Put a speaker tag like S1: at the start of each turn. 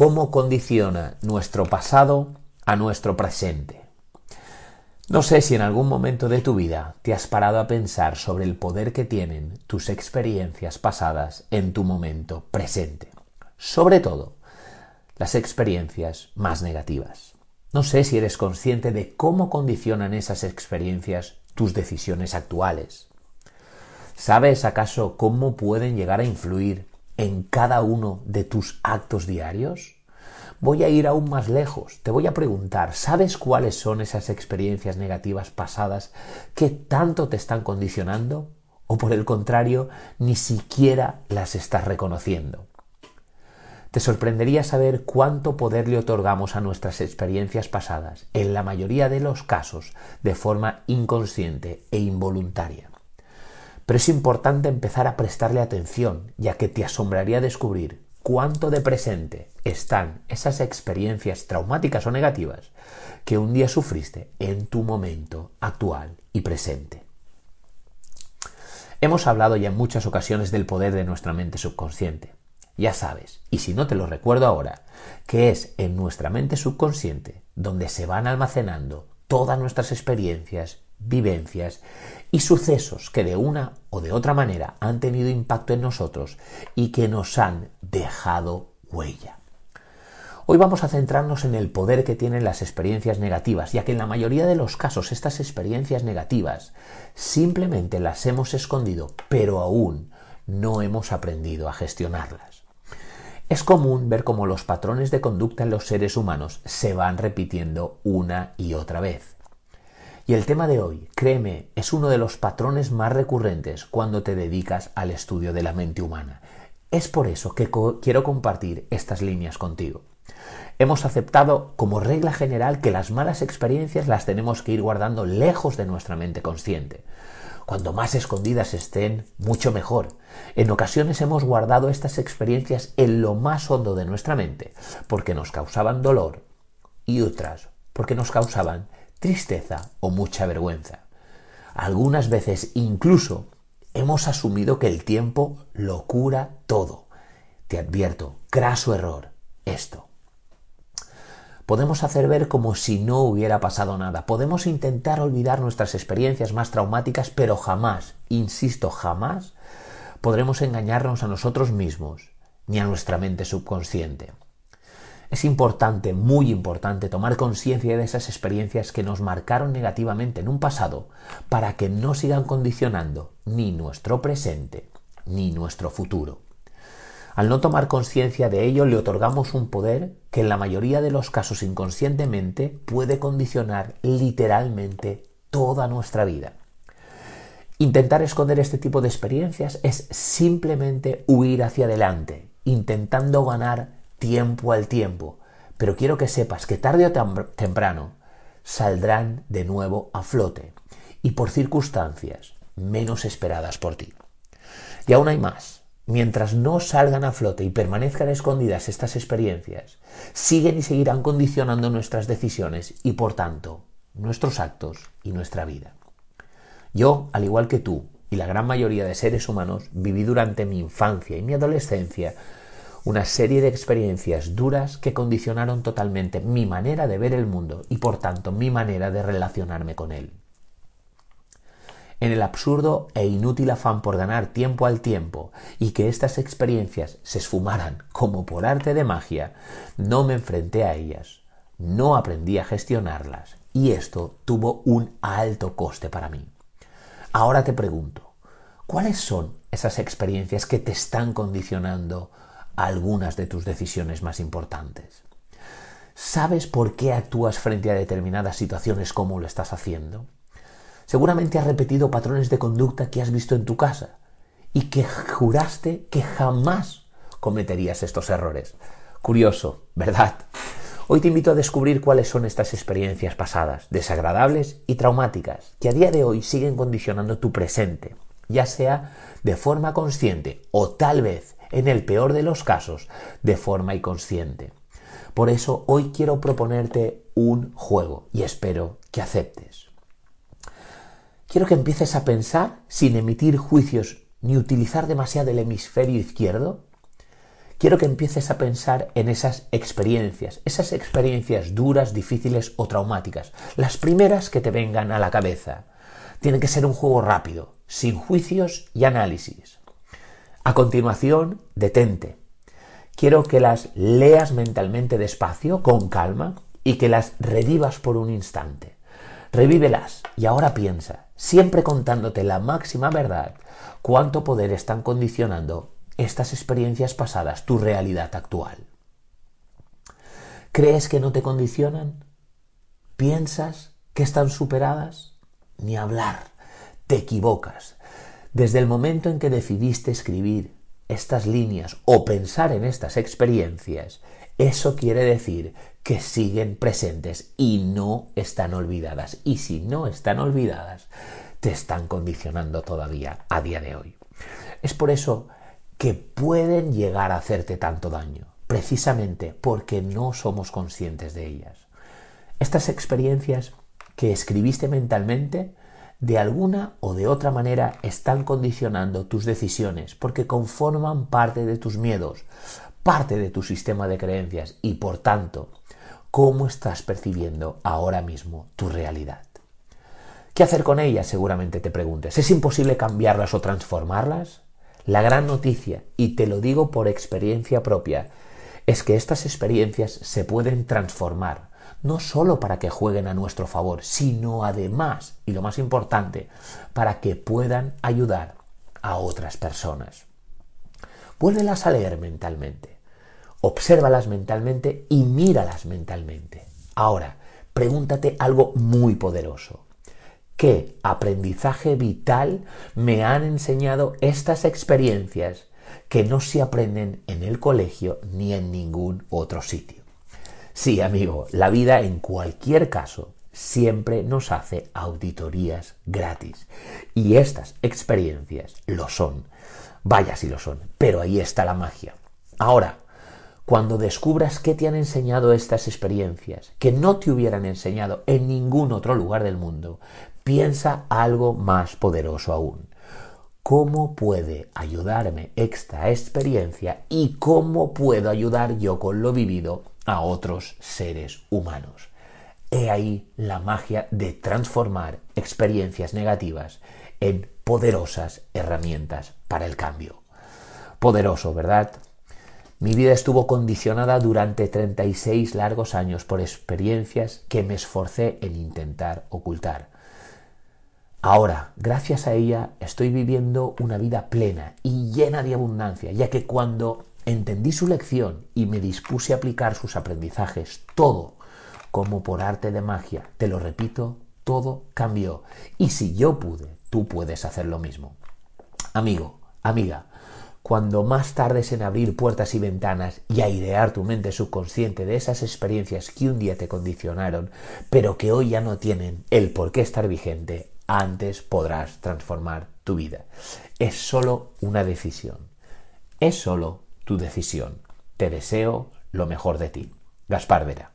S1: cómo condiciona nuestro pasado a nuestro presente. No sé si en algún momento de tu vida te has parado a pensar sobre el poder que tienen tus experiencias pasadas en tu momento presente. Sobre todo, las experiencias más negativas. No sé si eres consciente de cómo condicionan esas experiencias tus decisiones actuales. ¿Sabes acaso cómo pueden llegar a influir en cada uno de tus actos diarios? Voy a ir aún más lejos. Te voy a preguntar, ¿sabes cuáles son esas experiencias negativas pasadas que tanto te están condicionando? ¿O por el contrario, ni siquiera las estás reconociendo? Te sorprendería saber cuánto poder le otorgamos a nuestras experiencias pasadas, en la mayoría de los casos de forma inconsciente e involuntaria. Pero es importante empezar a prestarle atención, ya que te asombraría descubrir cuánto de presente están esas experiencias traumáticas o negativas que un día sufriste en tu momento actual y presente. Hemos hablado ya en muchas ocasiones del poder de nuestra mente subconsciente. Ya sabes, y si no te lo recuerdo ahora, que es en nuestra mente subconsciente donde se van almacenando todas nuestras experiencias, vivencias y sucesos que de una o de otra manera han tenido impacto en nosotros y que nos han dejado huella. Hoy vamos a centrarnos en el poder que tienen las experiencias negativas, ya que en la mayoría de los casos estas experiencias negativas simplemente las hemos escondido, pero aún no hemos aprendido a gestionarlas. Es común ver cómo los patrones de conducta en los seres humanos se van repitiendo una y otra vez. Y el tema de hoy, créeme, es uno de los patrones más recurrentes cuando te dedicas al estudio de la mente humana. Es por eso que quiero compartir estas líneas contigo. Hemos aceptado como regla general que las malas experiencias las tenemos que ir guardando lejos de nuestra mente consciente. Cuanto más escondidas estén, mucho mejor. En ocasiones hemos guardado estas experiencias en lo más hondo de nuestra mente, porque nos causaban dolor, y otras porque nos causaban tristeza o mucha vergüenza. Algunas veces incluso hemos asumido que el tiempo lo cura todo. Te advierto, craso error, esto. Podemos hacer ver como si no hubiera pasado nada. Podemos intentar olvidar nuestras experiencias más traumáticas, pero jamás, insisto, jamás podremos engañarnos a nosotros mismos ni a nuestra mente subconsciente. Es importante, muy importante, tomar conciencia de esas experiencias que nos marcaron negativamente en un pasado para que no sigan condicionando ni nuestro presente ni nuestro futuro. Al no tomar conciencia de ello le otorgamos un poder que en la mayoría de los casos inconscientemente puede condicionar literalmente toda nuestra vida. Intentar esconder este tipo de experiencias es simplemente huir hacia adelante, intentando ganar tiempo al tiempo, pero quiero que sepas que tarde o temprano saldrán de nuevo a flote y por circunstancias menos esperadas por ti. Y aún hay más. Mientras no salgan a flote y permanezcan escondidas estas experiencias, siguen y seguirán condicionando nuestras decisiones y por tanto nuestros actos y nuestra vida. Yo, al igual que tú y la gran mayoría de seres humanos, viví durante mi infancia y mi adolescencia una serie de experiencias duras que condicionaron totalmente mi manera de ver el mundo y por tanto mi manera de relacionarme con él. En el absurdo e inútil afán por ganar tiempo al tiempo y que estas experiencias se esfumaran como por arte de magia, no me enfrenté a ellas, no aprendí a gestionarlas y esto tuvo un alto coste para mí. Ahora te pregunto, ¿cuáles son esas experiencias que te están condicionando algunas de tus decisiones más importantes. ¿Sabes por qué actúas frente a determinadas situaciones como lo estás haciendo? Seguramente has repetido patrones de conducta que has visto en tu casa y que juraste que jamás cometerías estos errores. Curioso, ¿verdad? Hoy te invito a descubrir cuáles son estas experiencias pasadas, desagradables y traumáticas, que a día de hoy siguen condicionando tu presente, ya sea de forma consciente o tal vez en el peor de los casos, de forma inconsciente. Por eso hoy quiero proponerte un juego y espero que aceptes. Quiero que empieces a pensar sin emitir juicios ni utilizar demasiado el hemisferio izquierdo. quiero que empieces a pensar en esas experiencias, esas experiencias duras, difíciles o traumáticas, las primeras que te vengan a la cabeza. Tiene que ser un juego rápido, sin juicios y análisis. A continuación, detente. Quiero que las leas mentalmente despacio, con calma, y que las revivas por un instante. Revívelas y ahora piensa, siempre contándote la máxima verdad, cuánto poder están condicionando estas experiencias pasadas tu realidad actual. ¿Crees que no te condicionan? ¿Piensas que están superadas? Ni hablar, te equivocas. Desde el momento en que decidiste escribir estas líneas o pensar en estas experiencias, eso quiere decir que siguen presentes y no están olvidadas. Y si no están olvidadas, te están condicionando todavía a día de hoy. Es por eso que pueden llegar a hacerte tanto daño, precisamente porque no somos conscientes de ellas. Estas experiencias que escribiste mentalmente, de alguna o de otra manera están condicionando tus decisiones porque conforman parte de tus miedos, parte de tu sistema de creencias y por tanto, cómo estás percibiendo ahora mismo tu realidad. ¿Qué hacer con ellas? Seguramente te preguntes. ¿Es imposible cambiarlas o transformarlas? La gran noticia, y te lo digo por experiencia propia, es que estas experiencias se pueden transformar, no solo para que jueguen a nuestro favor, sino además, y lo más importante, para que puedan ayudar a otras personas. Vuélvelas a leer mentalmente, obsérvalas mentalmente y míralas mentalmente. Ahora, pregúntate algo muy poderoso. ¿Qué aprendizaje vital me han enseñado estas experiencias que no se aprenden en el colegio ni en ningún otro sitio? Sí, amigo, la vida en cualquier caso siempre nos hace auditorías gratis. Y estas experiencias lo son. Vaya si lo son, pero ahí está la magia. Ahora, cuando descubras qué te han enseñado estas experiencias, que no te hubieran enseñado en ningún otro lugar del mundo, piensa algo más poderoso aún. ¿Cómo puede ayudarme esta experiencia y cómo puedo ayudar yo con lo vivido a otros seres humanos? He ahí la magia de transformar experiencias negativas en poderosas herramientas para el cambio. Poderoso, ¿verdad? Mi vida estuvo condicionada durante 36 largos años por experiencias que me esforcé en intentar ocultar. Ahora, gracias a ella, estoy viviendo una vida plena y llena de abundancia, ya que cuando entendí su lección y me dispuse a aplicar sus aprendizajes, todo, como por arte de magia, te lo repito, todo cambió. Y si yo pude, tú puedes hacer lo mismo. Amigo, amiga, cuando más tardes en abrir puertas y ventanas y airear tu mente subconsciente de esas experiencias que un día te condicionaron, pero que hoy ya no tienen el por qué estar vigente, antes podrás transformar tu vida. Es solo una decisión. Es solo tu decisión. Te deseo lo mejor de ti. Gaspar Vera.